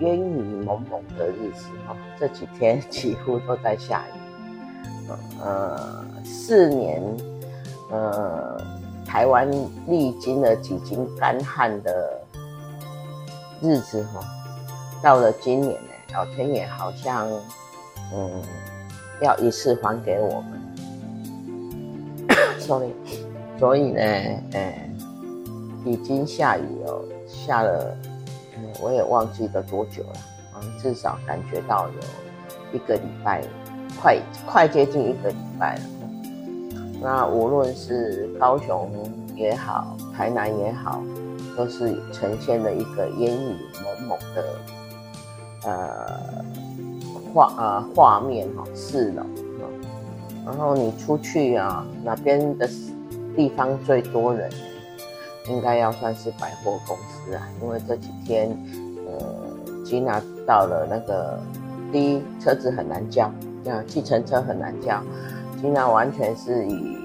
烟雨蒙蒙的日子哈，这几天几乎都在下雨。呃，四年，呃，台湾历经了几经干旱的日子哈，到了今年呢，老天爷好像，嗯，要一次还给我们。所以所以呢，哎，已经下雨了，下了，嗯，我也忘记了多久了，嗯，至少感觉到有一个礼拜，快快接近一个礼拜了。那无论是高雄也好，台南也好。都是呈现了一个烟雨蒙蒙的呃画呃画面哈，四楼啊，然后你出去啊，哪边的地方最多人？应该要算是百货公司啊，因为这几天呃，吉娜到了那个第一车子很难叫，这样计程车很难叫，吉娜完全是以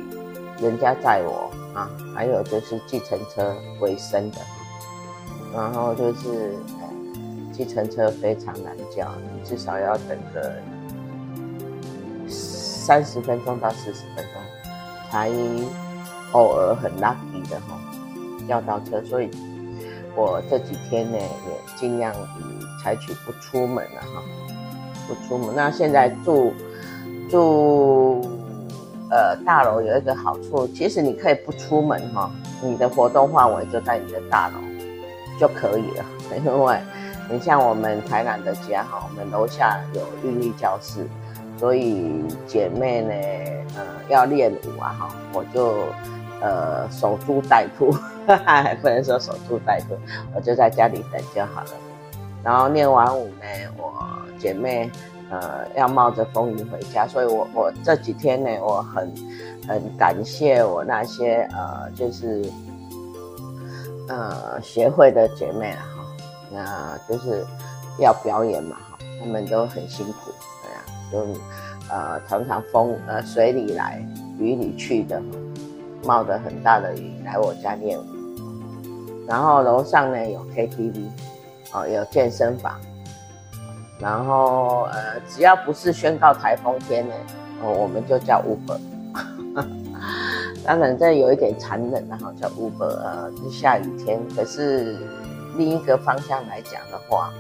人家载我。啊，还有就是计程车为生的，然后就是计程车非常难叫，你至少要等个三十分钟到四十分钟，才偶尔很 lucky 的哈要到车。所以我这几天呢也尽量以采取不出门了哈，不出门。那现在住住。呃，大楼有一个好处，其实你可以不出门哈，你的活动范围就在你的大楼就可以了。因为你像我们台南的家哈，我们楼下有韵律教室，所以姐妹呢，呃，要练舞啊哈，我就呃守株待兔，还 不能说守株待兔，我就在家里等就好了。然后练完舞呢，我姐妹。呃，要冒着风雨回家，所以我我这几天呢，我很很感谢我那些呃，就是呃协会的姐妹啊哈，那就是要表演嘛哈，他们都很辛苦，对啊，就呃常常风呃水里来雨里去的，冒着很大的雨来我家练舞，然后楼上呢有 KTV，哦有健身房。然后呃，只要不是宣告台风天呢，哦，我们就叫 Uber。当然这有一点残忍的哈，叫 Uber。呃是，下雨天，可是另一个方向来讲的话，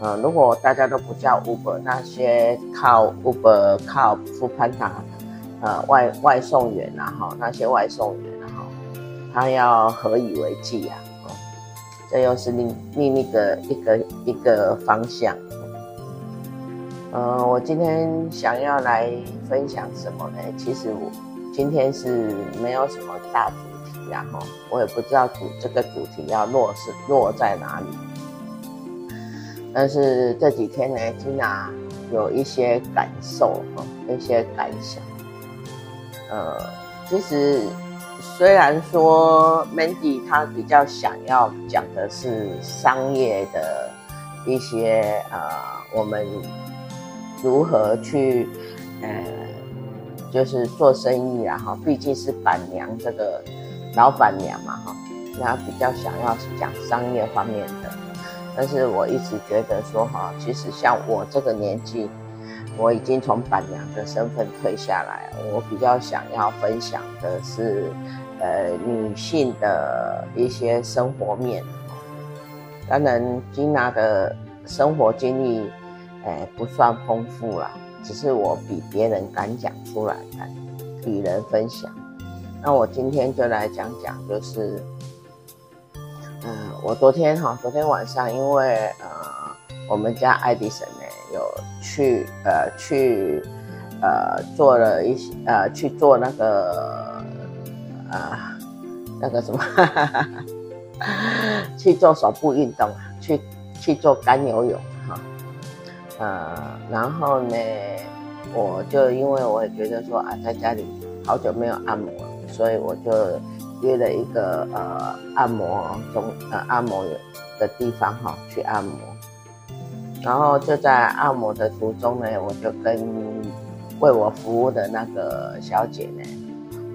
呃，如果大家都不叫 Uber，那些靠 Uber、靠 f o o p a n d a 呃外外送员呐哈，那些外送员呐哈，他要何以为继啊？这又是另另一个一个一个方向。呃，我今天想要来分享什么呢？其实我今天是没有什么大主题，然后我也不知道主这个主题要落是落在哪里。但是这几天呢，金娜有一些感受哈，一些感想。呃，其实虽然说 Mandy 她比较想要讲的是商业的一些呃，我们。如何去，呃，就是做生意啊，哈，毕竟是板娘这个老板娘嘛，哈，那比较想要讲商业方面的。但是我一直觉得说，哈，其实像我这个年纪，我已经从板娘的身份退下来，我比较想要分享的是，呃，女性的一些生活面。当然，金娜的生活经历。哎，不算丰富啦，只是我比别人敢讲出来，与人分享。那我今天就来讲讲，就是，嗯、我昨天哈，昨天晚上因为呃我们家爱迪生呢有去呃去呃做了一些呃去做那个呃那个什么，去做手部运动，去去做干游泳哈，呃，然后呢，我就因为我也觉得说啊，在家里好久没有按摩，所以我就约了一个呃按摩中呃按摩的地方哈去按摩，然后就在按摩的途中呢，我就跟为我服务的那个小姐呢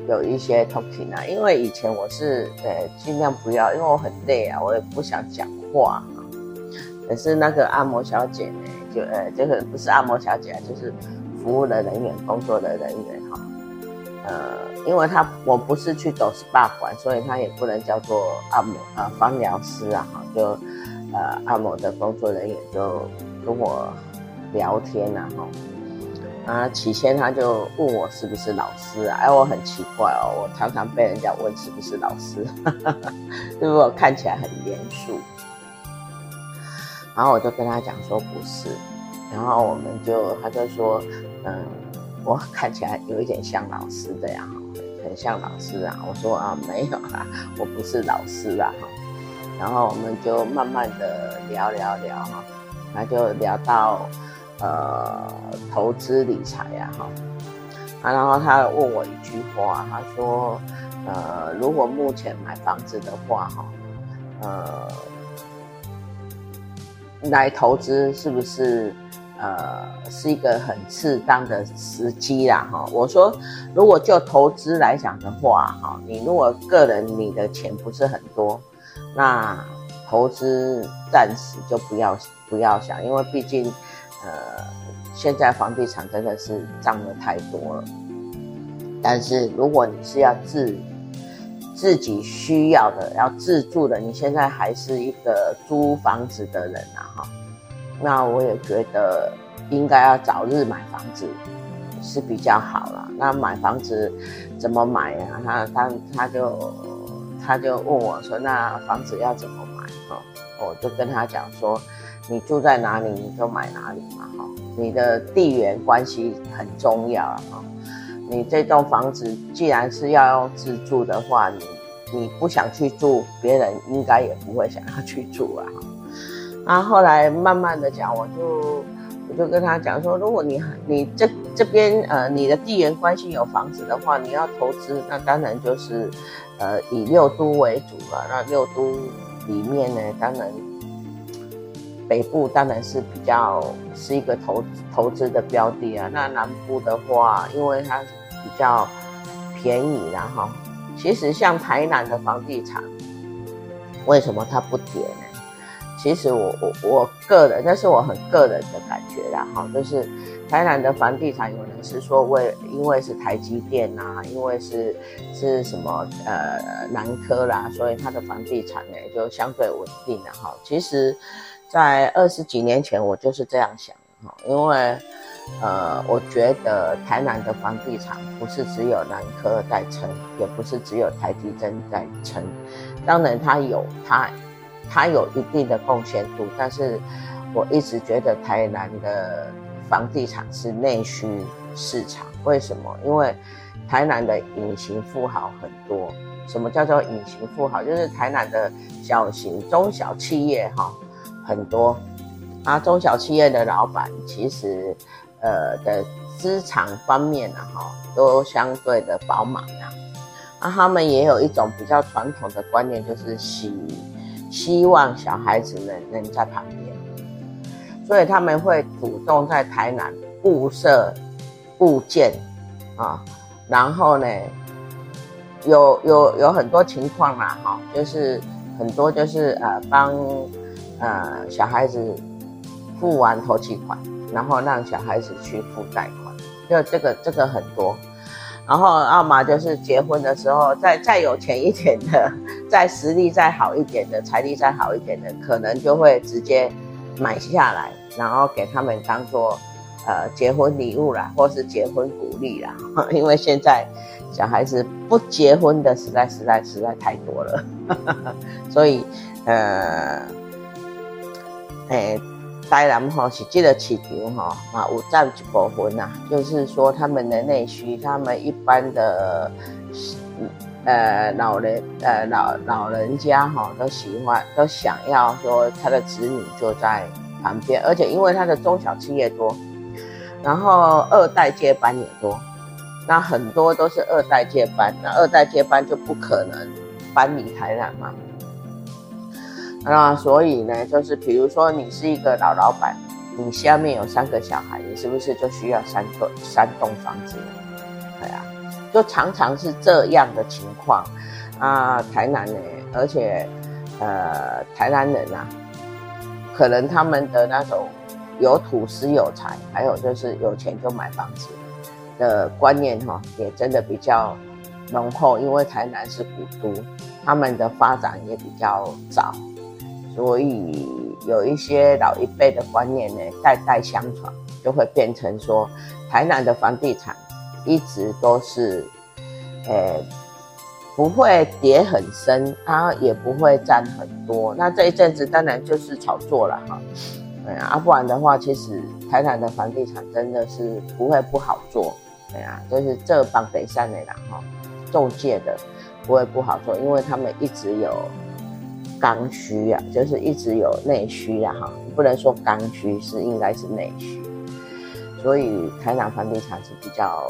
有一些 talking 啊，因为以前我是呃尽量不要，因为我很累啊，我也不想讲话啊。可是那个按摩小姐呢，就呃就是不是按摩小姐，就是服务的人员、工作的人员哈，呃，因为她我不是去走 SPA 馆，所以她也不能叫做按摩、呃、芳疗师啊，就呃按摩的工作人员就跟我聊天呐、啊、哈。啊，起先他就问我是不是老师啊？哎，我很奇怪哦，我常常被人家问是不是老师，因为我看起来很严肃。然后我就跟他讲说不是，然后我们就他就说，嗯，我看起来有一点像老师的呀，很像老师啊。我说啊，没有啦，我不是老师啊。然后我们就慢慢的聊聊聊哈，那就聊到。呃，投资理财呀，哈，啊，然后他问我一句话，他说，呃，如果目前买房子的话，哈，呃，来投资是不是，呃，是一个很适当的时机啦，哈？我说，如果就投资来讲的话，哈，你如果个人你的钱不是很多，那投资暂时就不要不要想，因为毕竟。呃，现在房地产真的是涨得太多了，但是如果你是要自自己需要的，要自住的，你现在还是一个租房子的人啊，哈，那我也觉得应该要早日买房子是比较好了。那买房子怎么买啊？他他他就他就问我说，那房子要怎么买？哈，我就跟他讲说。你住在哪里，你就买哪里嘛，哈。你的地缘关系很重要啊，你这栋房子既然是要用自住的话，你你不想去住，别人应该也不会想要去住啊，哈。然后后来慢慢的讲，我就我就跟他讲说，如果你你这这边呃你的地缘关系有房子的话，你要投资，那当然就是呃以六都为主了。那六都里面呢，当然。北部当然是比较是一个投投资的标的啊，那南部的话，因为它比较便宜然后。其实像台南的房地产，为什么它不跌呢？其实我我我个人，那是我很个人的感觉啦哈，就是台南的房地产，有人是说为因为是台积电呐，因为是是什么呃南科啦，所以它的房地产呢就相对稳定了哈。其实。在二十几年前，我就是这样想哈，因为，呃，我觉得台南的房地产不是只有南科在撑，也不是只有台积电在撑，当然它有它，它有一定的贡献度，但是我一直觉得台南的房地产是内需市场，为什么？因为台南的隐形富豪很多，什么叫做隐形富豪？就是台南的小型中小企业哈。很多啊，中小企业的老板其实，呃的资产方面呢，哈，都相对的饱满啊。啊，他们也有一种比较传统的观念，就是喜希望小孩子能能在旁边，所以他们会主动在台南物色物件啊，然后呢，有有有很多情况啦，哈，就是很多就是呃帮。呃，小孩子付完头期款，然后让小孩子去付贷款，就这个这个很多。然后要么就是结婚的时候，再再有钱一点的，再实力再好一点的，财力再好一点的，可能就会直接买下来，然后给他们当做呃结婚礼物啦，或是结婚鼓励啦。因为现在小孩子不结婚的实在实在实在太多了，所以呃。哎，台南哈是这个市场哈啊，有占一部分呐，就是说他们的内需，他们一般的呃老人呃老老人家哈都喜欢都想要说他的子女就在旁边，而且因为他的中小企业多，然后二代接班也多，那很多都是二代接班，那二代接班就不可能搬离台南嘛。那所以呢，就是比如说你是一个老老板，你下面有三个小孩，你是不是就需要三栋三栋房子？对啊，就常常是这样的情况啊。台南呢，而且呃，台南人啊，可能他们的那种有土斯有财，还有就是有钱就买房子的观念哈，也真的比较浓厚，因为台南是古都，他们的发展也比较早。所以有一些老一辈的观念呢，代代相传，就会变成说，台南的房地产一直都是，呃，不会跌很深，它也不会占很多。那这一阵子当然就是炒作了哈，对啊，不然的话，其实台南的房地产真的是不会不好做，对啊，就是这帮北上的啦哈，中介的不会不好做，因为他们一直有。刚需啊，就是一直有内需啊，哈，不能说刚需，是应该是内需。所以台南房地产是比较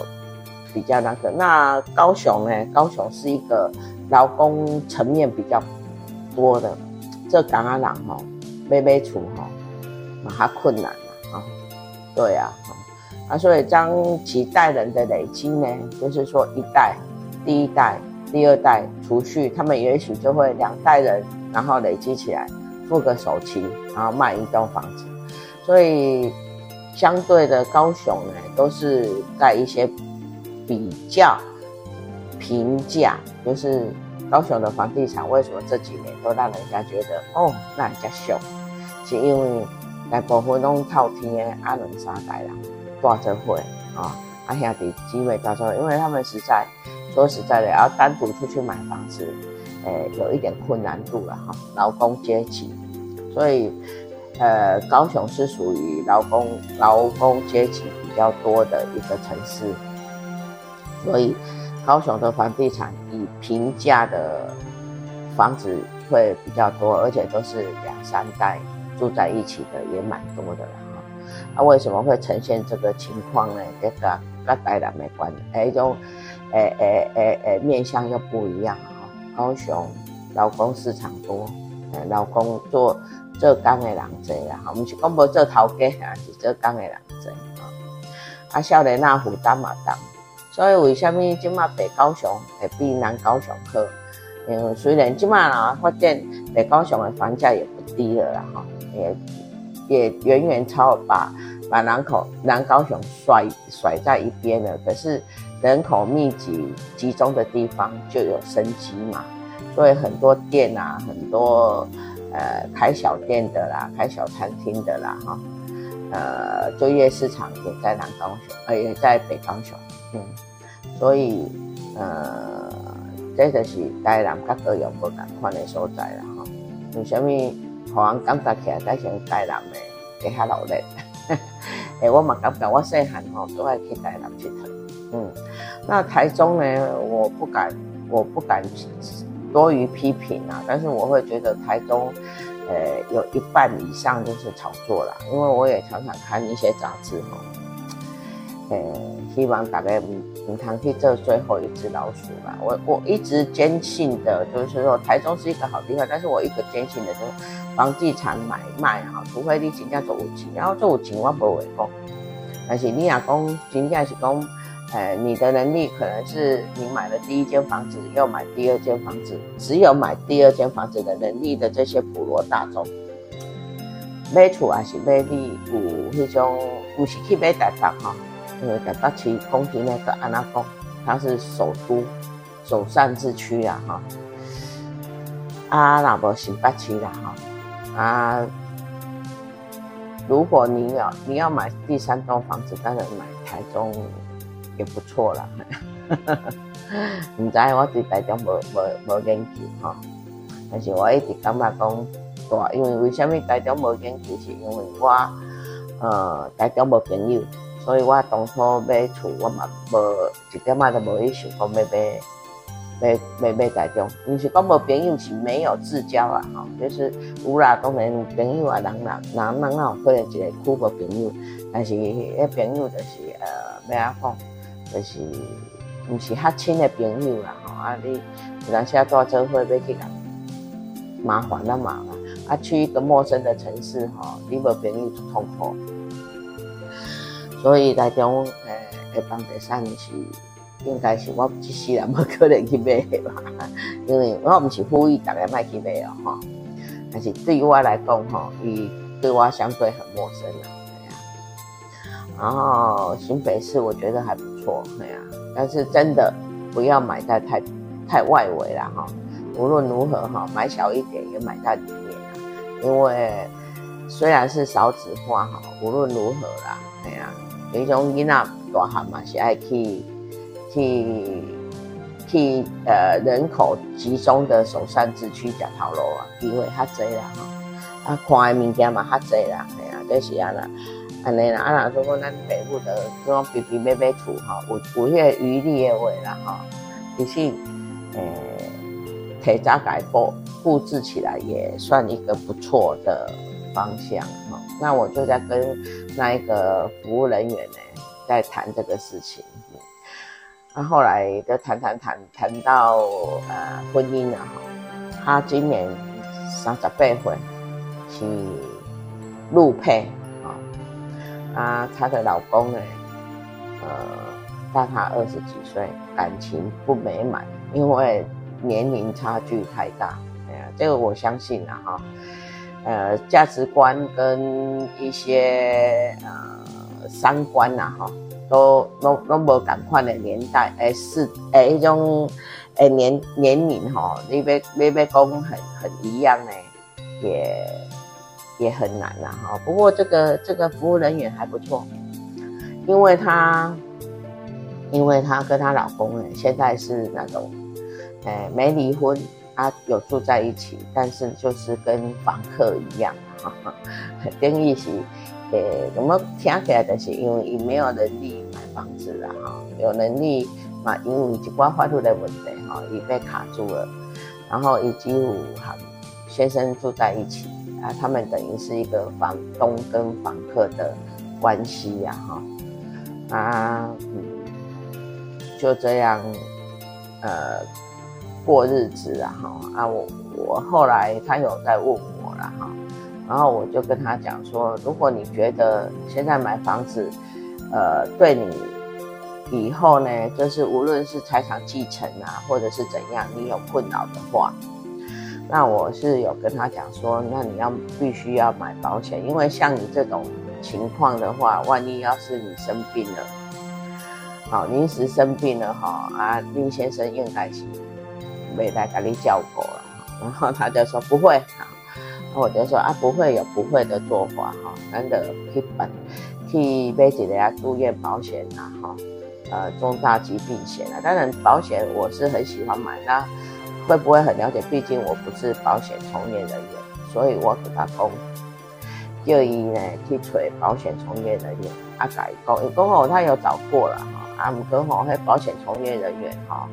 比较那个。那高雄呢？高雄是一个劳工层面比较多的，这港阿郎哈，买买厝哈，嘛较困难了啊。对啊，啊，所以将几代人的累积呢，就是说一代、第一代、第二代储蓄，他们也许就会两代人。然后累积起来，付个首期，然后卖一栋房子，所以相对的高雄呢，都是在一些比较平价，就是高雄的房地产为什么这几年都让人家觉得哦，那人家秀，是因为大部分都透天的阿伦三代啦，大这会啊，阿兄弟机会大这会，因为他们实在说实在的，要单独出去买房子。呃，有一点困难度了哈，劳工阶级，所以，呃，高雄是属于劳工劳工阶级比较多的一个城市，所以高雄的房地产以平价的房子会比较多，而且都是两三代住在一起的也蛮多的了哈。那、为什么会呈现这个情况呢？这个跟台南没关系，哎，一种，哎哎哎哎，面相又不一样。高雄劳工市场多，诶，劳工做做工的人多啦，哈，不是讲无做头家啊，是做工的人多啊。啊，少年仔负担嘛重，所以为什么今麦北高雄会比南高雄好？因为虽然今麦啊发现北高雄的房价也不低了啦，哈，也也远远超把把南口南高雄甩甩在一边了，可是。人口密集集中的地方就有生机嘛，所以很多店啊，很多呃开小店的啦，开小餐厅的啦，哈，呃，就业市场也在南高雄，呃，也在北高雄，嗯，所以呃，这就是台南甲高雄不同款的所在啦，哈，为什么让人感觉起来在像台南的会较热闹？诶，我嘛感觉我细汉吼都爱去台南佚佗。嗯，那台中呢？我不敢，我不敢多于批评啊。但是我会觉得台中，呃，有一半以上就是炒作啦。因为我也常常看一些杂志嘛，呃，希望大家平常去做最后一只老鼠啦。我我一直坚信的就是说，台中是一个好地方。但是我一个坚信的就是，房地产买卖哈，除非你真正做有钱，然后做有钱我不会讲。但是你也讲真正是讲。哎，你的能力可能是你买了第一间房子，又买第二间房子，只有买第二间房子的能力的这些普罗大众，买厝还是买你有那种，不是去买台北哈，因为台北市讲起那个安那讲，它是首都，首善之区啊哈，啊那不新北市啦哈，啊，如果你要你要买第三栋房子，当然买台中。也不错啦，唔知我对台中无无无研究哈，但是我一直感觉讲大，因为为什么台中无研究？是因为我呃台中无朋友，所以我当初买厝，我嘛无一点仔都无去想讲要买买买买台中。毋是讲无朋友，是没有至交啊，吼，就是有啦，当然朋友啊，人啦，人人啊，可能一个区无朋友，但是迄朋友就是呃，要安讲，就是毋是较亲的朋友啦，吼啊你有当时啊带做伙要去甲。麻烦啊嘛，啊，去一个陌生的城市吼，你无朋友就痛苦。所以台中诶，诶，房地产是应该是我一世人无可能去买的吧，因为我毋是呼吁大家卖去买哦哈。但是对于我来讲吼，伊对我相对很陌生了，对呀。然后新北市我觉得还错，对呀。但是真的不要买在太太外围了哈。无论如何哈，买小一点也买在里面啊，因为虽然是少子化哈，无论如何啦，哎呀，有一种囡仔大汉嘛是爱去去去呃人口集中的首善之区食头路啊，机会较侪啦哈，啊看的物件嘛较侪啦，哎呀，这是安啦，安尼啦，啊若说咱北部的这种比比买买厝哈，有有迄个余力的话啦哈，其实诶。可以大概布布置起来也算一个不错的方向哈。那我就在跟那一个服务人员呢，在谈这个事情。那后来就谈谈谈谈到呃婚姻了哈。他今年三十八岁，是陆配啊。她，的老公呢，呃，大她二十几岁，感情不美满，因为。年龄差距太大，哎呀，这个我相信了哈，呃，价值观跟一些呃三观呐哈，都都都无同款的年代，哎是哎一种哎年年龄哈，你要你要讲很很一样呢，也也很难了哈。不过这个这个服务人员还不错，因为她因为她跟她老公呢，现在是那种。哎，没离婚啊，有住在一起，但是就是跟房客一样，哈哈，等于是，诶，怎么听起来就是因为伊没有能力买房子了哈，有能力嘛，因为一寡法律的问题哈，伊被卡住了，然后以及和先生住在一起啊，他们等于是一个房东跟房客的关系呀，哈，啊，嗯，就这样，呃。过日子啊，哈啊，我我后来他有在问我了哈，然后我就跟他讲说，如果你觉得现在买房子，呃，对你以后呢，就是无论是财产继承啊，或者是怎样，你有困扰的话，那我是有跟他讲说，那你要必须要买保险，因为像你这种情况的话，万一要是你生病了，好，临时生病了哈啊，林先生应该是。没来给你叫过了，然后他就说不会，哈，我就说啊，不会有不会的做法，哈，真的去办去买一个住院保险呐，哈，呃，重大疾病险啊，当然保险我是很喜欢买，那会不会很了解？毕竟我不是保险从业人员，所以我给他讲，就以呢去找保险从业人员啊改讲，讲哦，他有找过了，哈。啊，毋过吼，迄保险从业人员吼，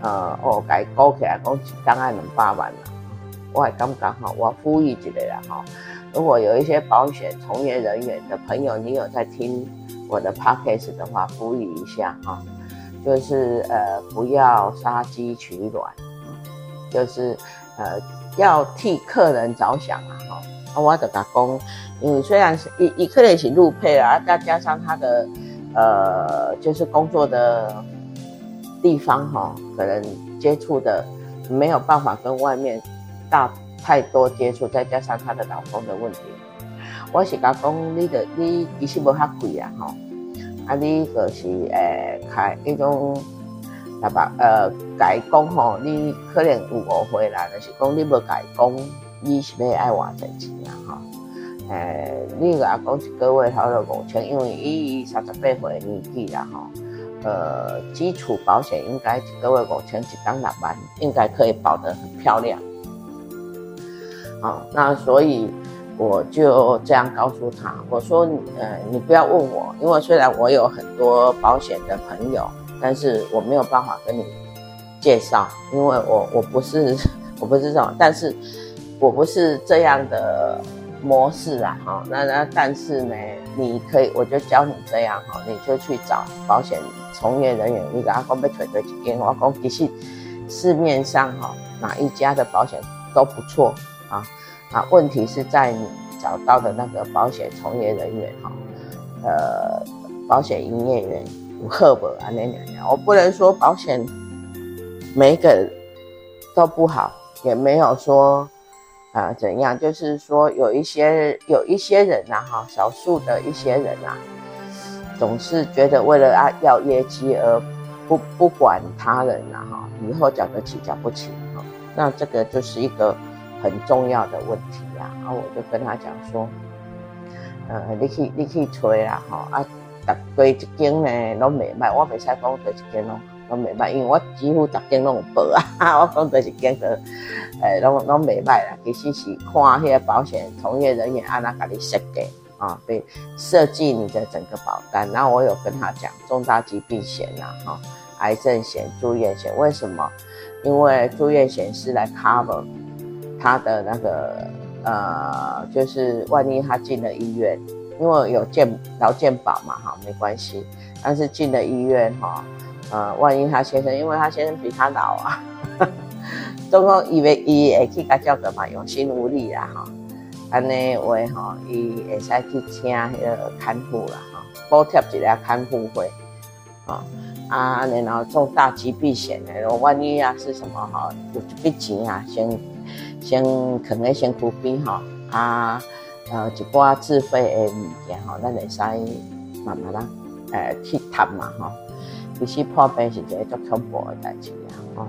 呃，哦，该估起来讲一档爱两百万啦。我还感觉吼，我呼吁一下啦吼，如果有一些保险从业人员的朋友，你有在听我的 podcast 的话，呼吁一下哈，就是呃，不要杀鸡取卵，就是呃，要替客人着想啊哈。啊，我就甲讲，因为虽然是伊伊可能是入配啊，再加上他的。呃，就是工作的地方哈，可能接触的没有办法跟外面大太多接触，再加上他的老公的问题，我是讲讲你的你其实无遐贵啊哈，啊你就是诶开一种那把呃改工吼，你可能有误会啦，就是讲你无改工，你是要爱偌侪钱啊哈。诶、欸，你个讲一个月头就五千，因为伊三十八岁年纪啦吼，呃，基础保险应该一个月五千，一当六万，应该可以保得很漂亮。啊，那所以我就这样告诉他，我说，呃，你不要问我，因为虽然我有很多保险的朋友，但是我没有办法跟你介绍，因为我我不是我不是这种，但是我不是这样的模式啊，哈，那那但是呢，你可以，我就教你这样哈，你就去找保险从业人员，你给他讲要找对一间，我讲其实市面上哈哪一家的保险都不错啊，啊，问题是在你找到的那个保险从业人员哈，呃，保险营业员不合不啊那那那，我不能说保险每一个都不好，也没有说。啊、呃，怎样？就是说，有一些有一些人呐，哈，少数的一些人呐，总是觉得为了啊要业绩而不不管他人呐，哈，以后缴得起缴不起，哈，那这个就是一个很重要的问题呀。然后我就跟他讲说，呃，你去你去吹啦，哈，啊，逐对一间呢拢未歹，我未使讲对一间咯。拢未歹，因为我几乎逐间拢有报啊。我讲就是间都，诶、欸，拢拢未歹啦。其实是看迄个保险从业人员按哪甲你设计啊，对，设计你的整个保单。然后我有跟他讲重大疾病险呐，哈，癌症险、住院险。为什么？因为住院险是来 cover 他的那个，呃，就是万一他进了医院，因为有健劳健保嘛，哈，没关系。但是进了医院，哈。呃，万一他先生，因为他先生比他老啊，总共以为伊会去甲叫个嘛，有心无力啦哈，安尼话哈，伊会使去请迄个看护啦哈，补贴一下看护费，啊啊，然后重大疾病险的，万一啊是什么哈，有一笔钱啊，先先可能先苦逼哈，啊呃一寡自费的物件吼，咱会使慢慢啦，呃去谈嘛吼。其实破病是一个足恐怖的代志啊！哦，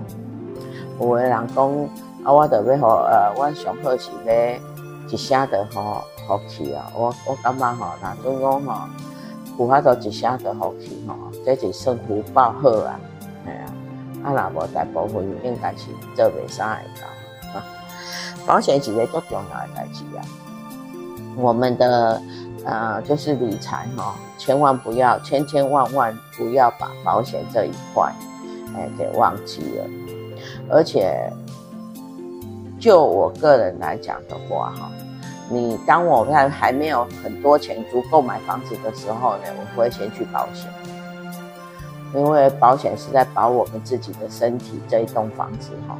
有的人讲啊，我着要好呃，我上好是咧一声的好好气啊！我我感觉吼，那总讲吼，有法度一声的好气吼，这是算福报好啊！系啊，啊若无大部分应该是做袂啥会到。保险是一个足重要的代志啊！我们的。呃，就是理财哈，千万不要，千千万万不要把保险这一块，哎，给忘记了。而且，就我个人来讲的话哈，你当我在还没有很多钱足够买房子的时候呢，我会先去保险，因为保险是在保我们自己的身体这一栋房子哈，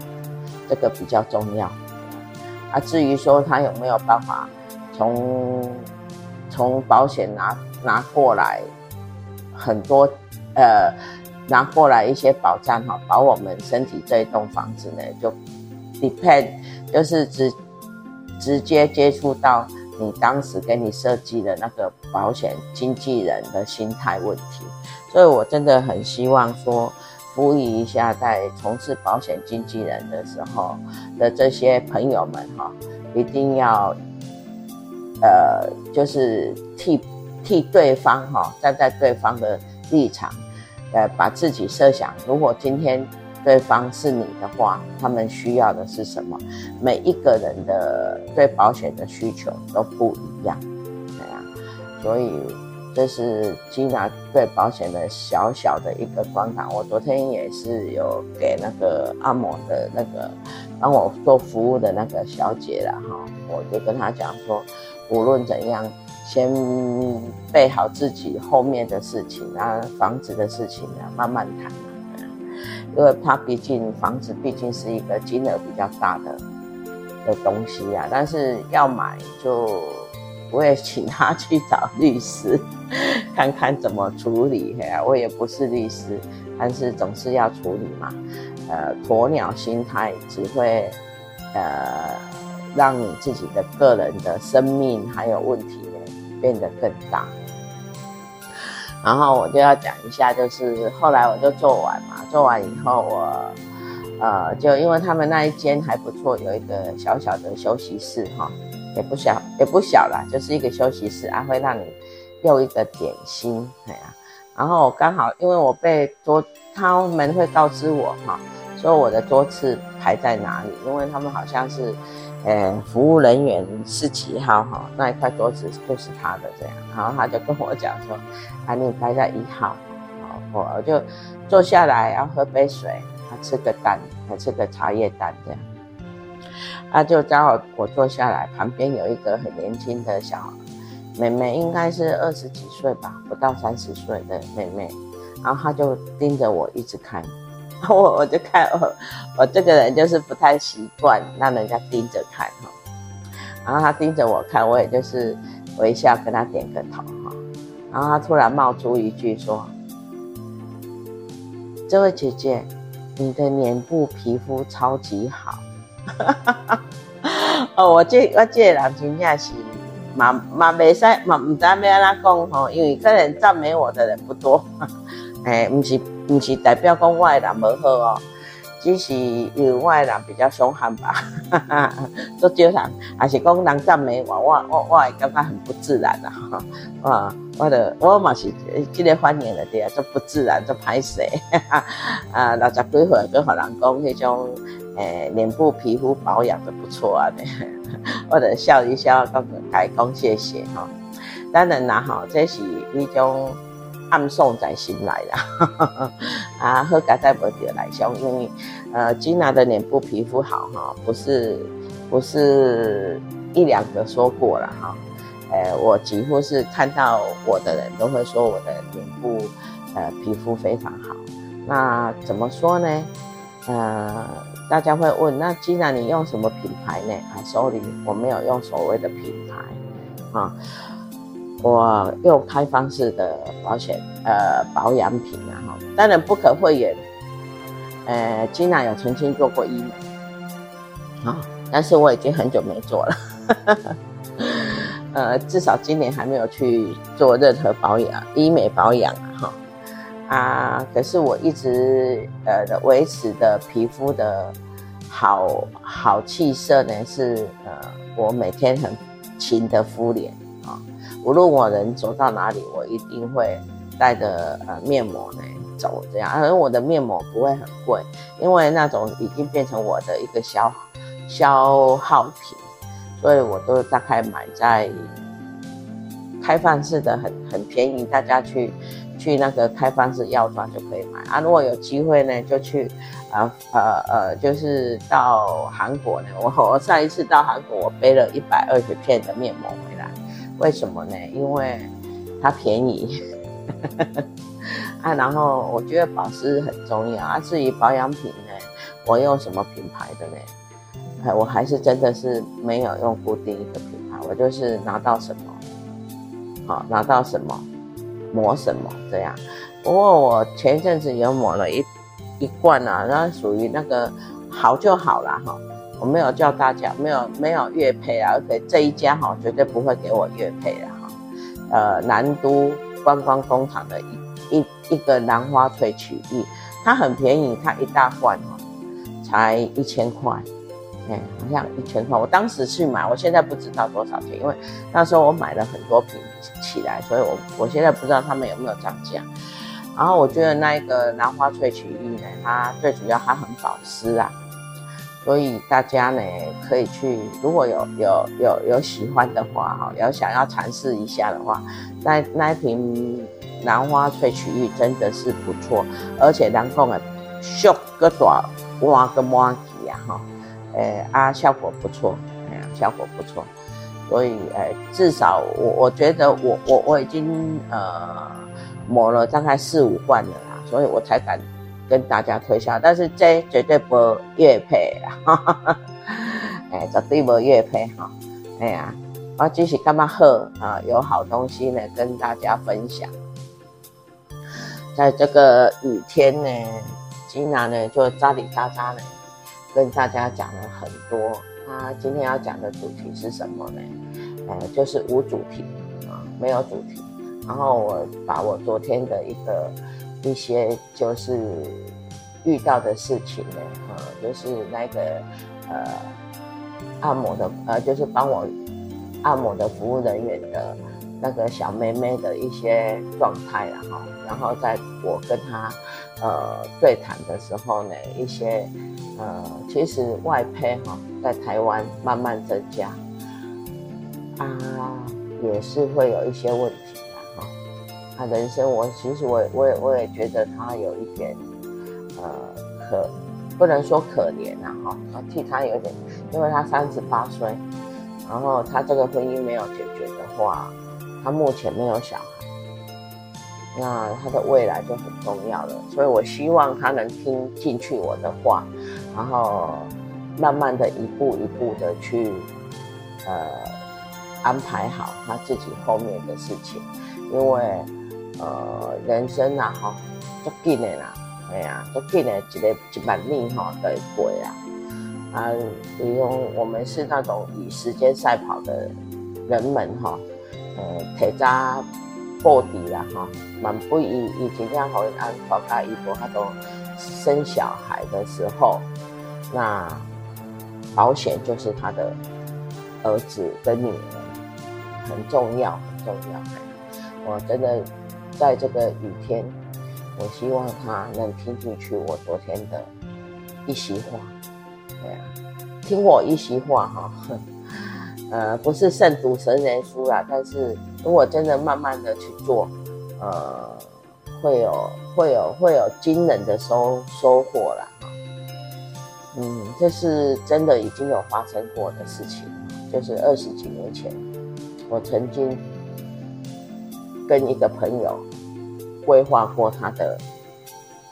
这个比较重要。啊，至于说他有没有办法从从保险拿拿过来很多，呃，拿过来一些保障哈，保我们身体这一栋房子呢，就 depend 就是直直接接触到你当时给你设计的那个保险经纪人的心态问题，所以我真的很希望说，呼吁一下在从事保险经纪人的时候的这些朋友们哈，一定要。呃，就是替替对方哈、站在对方的立场，呃，把自己设想，如果今天对方是你的话，他们需要的是什么？每一个人的对保险的需求都不一样，对啊，所以这是 Gina 对保险的小小的一个观感。我昨天也是有给那个按摩的那个帮我做服务的那个小姐了哈，我就跟她讲说。无论怎样，先备好自己后面的事情啊，房子的事情啊，慢慢谈啊。因为他毕竟房子毕竟是一个金额比较大的的东西啊，但是要买就我也请他去找律师，看看怎么处理。我也不是律师，但是总是要处理嘛。呃，鸵鸟心态只会呃。让你自己的个人的生命还有问题呢变得更大。然后我就要讲一下，就是后来我就做完嘛，做完以后我，呃，就因为他们那一间还不错，有一个小小的休息室哈，也不小也不小啦，就是一个休息室，啊会让你用一个点心，对啊。然后刚好因为我被桌他们会告知我哈。说我的桌次排在哪里，因为他们好像是，呃，服务人员是几号哈，那一块桌子就是他的这样，然后他就跟我讲说，啊，你排在一号，好，我就坐下来要喝杯水，他吃个蛋，还吃个茶叶蛋这样，啊，就刚好我坐下来，旁边有一个很年轻的小妹妹，应该是二十几岁吧，不到三十岁的妹妹。然后他就盯着我一直看，我我就看我我这个人就是不太习惯让人家盯着看哈，然后他盯着我看，我也就是微笑跟他点个头哈，然后他突然冒出一句说：“这位姐姐，你的脸部皮肤超级好。”哦，我这我这人真的是嘛嘛没使嘛唔知要安怎讲哈，因为可能赞美我的人不多。哎，不是，不是代表讲我的人无好哦，只是因为我的人比较凶悍吧，哈哈，都少人，还是讲人赞美我，我我我会感觉很不自然啊，啊，我的我嘛是这个反应了对啊，就不自然，就歹势，啊，六十几岁跟好人讲迄种，诶，脸部皮肤保养的不错啊，我的笑一笑，讲该讲谢谢哈，当然啦哈，这是一种。暗送在心来啦，啊，好佳在无得来相，因为呃，吉娜的脸部皮肤好哈，不是不是一两个说过了哈，呃，我几乎是看到我的人都会说我的脸部呃皮肤非常好。那怎么说呢？呃，大家会问，那吉娜你用什么品牌呢？啊，sorry，我没有用所谓的品牌啊。我用开放式的保险，呃，保养品啊，哈，当然不可讳言，呃，金娜有曾经做过医美，啊，但是我已经很久没做了，呃，至少今年还没有去做任何保养、医美保养啊，哈，啊，可是我一直呃维持的皮肤的好好气色呢，是呃，我每天很勤的敷脸。无论我人走到哪里，我一定会带着呃面膜呢走，这样。而我的面膜不会很贵，因为那种已经变成我的一个消消耗品，所以我都大概买在开放式的很很便宜，大家去去那个开放式药妆就可以买啊。如果有机会呢，就去呃呃呃，就是到韩国呢。我我上一次到韩国，我背了一百二十片的面膜回来。为什么呢？因为它便宜 啊，然后我觉得保湿很重要啊。至于保养品呢，我用什么品牌的呢？哎我还是真的是没有用固定一个品牌，我就是拿到什么，好拿到什么抹什么这样。不过我前阵子有抹了一一罐啊，那属于那个好就好了哈。我没有叫大家，没有没有月配啊，而且这一家哈绝对不会给我月配的哈。呃，南都观光工厂的一一一个兰花萃取液，它很便宜，它一大罐哦，才一千块，哎，好像一千块。我当时去买，我现在不知道多少钱，因为那时候我买了很多瓶起来，所以我我现在不知道他们有没有涨价。然后我觉得那一个兰花萃取液呢，它最主要它很保湿啊。所以大家呢可以去，如果有有有有喜欢的话哈，有想要尝试一下的话，那那一瓶兰花萃取液真的是不错，而且人讲的缩个大哇个满起啊哈，诶啊效果不错，哎呀效果不错，所以诶至少我我觉得我我我已经呃抹了大概四五罐了啦，所以我才敢。跟大家推销，但是这绝对不业配，哎，绝对不业配哈，哎呀，我只是干嘛喝啊？有好东西呢，跟大家分享。在这个雨天呢，吉娜呢就扎里扎扎呢，跟大家讲了很多。他今天要讲的主题是什么呢？呃，就是无主题啊，没有主题。然后我把我昨天的一个。一些就是遇到的事情呢，呃，就是那个呃按摩的呃，就是帮我按摩的服务人员的那个小妹妹的一些状态，然后，然后在我跟她呃对谈的时候呢，一些呃其实外配哈、哦，在台湾慢慢增加啊，也是会有一些问题。他、人生我其实我我也我也觉得他有一点呃可不能说可怜呐哈，替他有点，因为他三十八岁，然后他这个婚姻没有解决的话，他目前没有小孩。那他的未来就很重要了，所以我希望他能听进去我的话，然后慢慢的一步一步的去，呃，安排好他自己后面的事情，因为呃，人生啊，哈，足紧的啦，哎呀，足紧的一个一万年哈的过啊，啊，比如我们是那种以时间赛跑的人们哈，呃，铁渣。破底了哈，蛮不以以前这样好安保大一波，他都生小孩的时候，那保险就是他的儿子跟女儿，很重要很重要。我真的在这个雨天，我希望他能听进去我昨天的一席话，对啊，听我一席话哈。呃，不是胜读神人书啦，但是如果真的慢慢的去做，呃，会有会有会有惊人的收收获啦。嗯，这是真的已经有发生过的事情，就是二十几年前，我曾经跟一个朋友规划过他的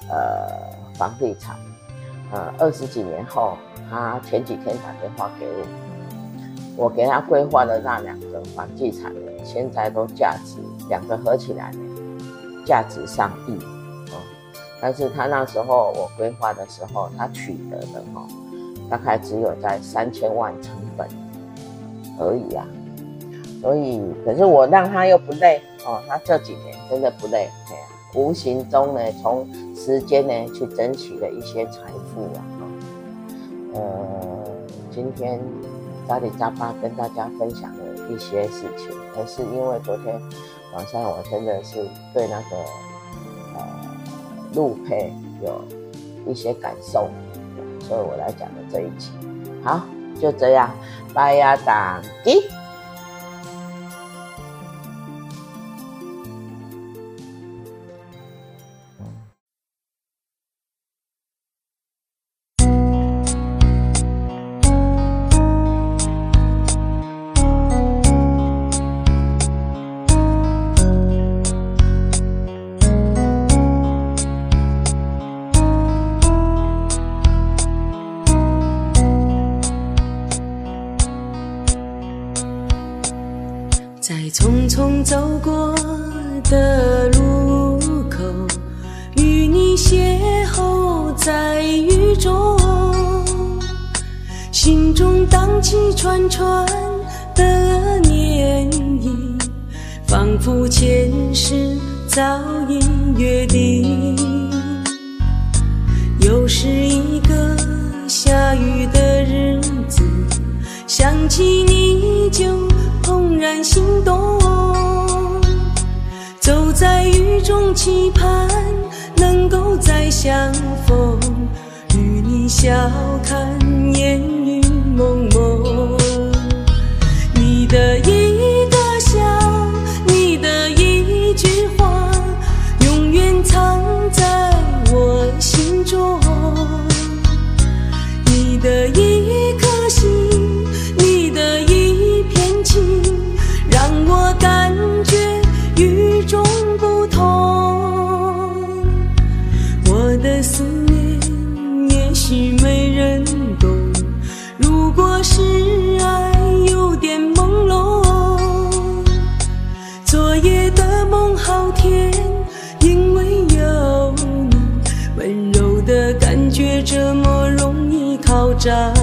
呃房地产，呃，二十几年后，他前几天打电话给我。我给他规划的那两个房地产，现在都价值两个合起来，价值上亿哦。但是他那时候我规划的时候，他取得的哈，大概只有在三千万成本而已啊。所以，可是我让他又不累哦，他这几年真的不累，哎呀，无形中呢，从时间呢去争取了一些财富啊。呃，今天。扎里扎巴跟大家分享的一些事情，可是因为昨天晚上我真的是对那个呃陆配有一些感受，所以我来讲的这一集。好，就这样，拜呀，打击。在匆匆走过的路口，与你邂逅在雨中，心中荡起串串的涟漪，仿佛前世早已约定。又是一个下雨的日子，想起你就。怦然心动走在雨中期盼能够再相逢与你笑看烟雨蒙蒙。你的一经。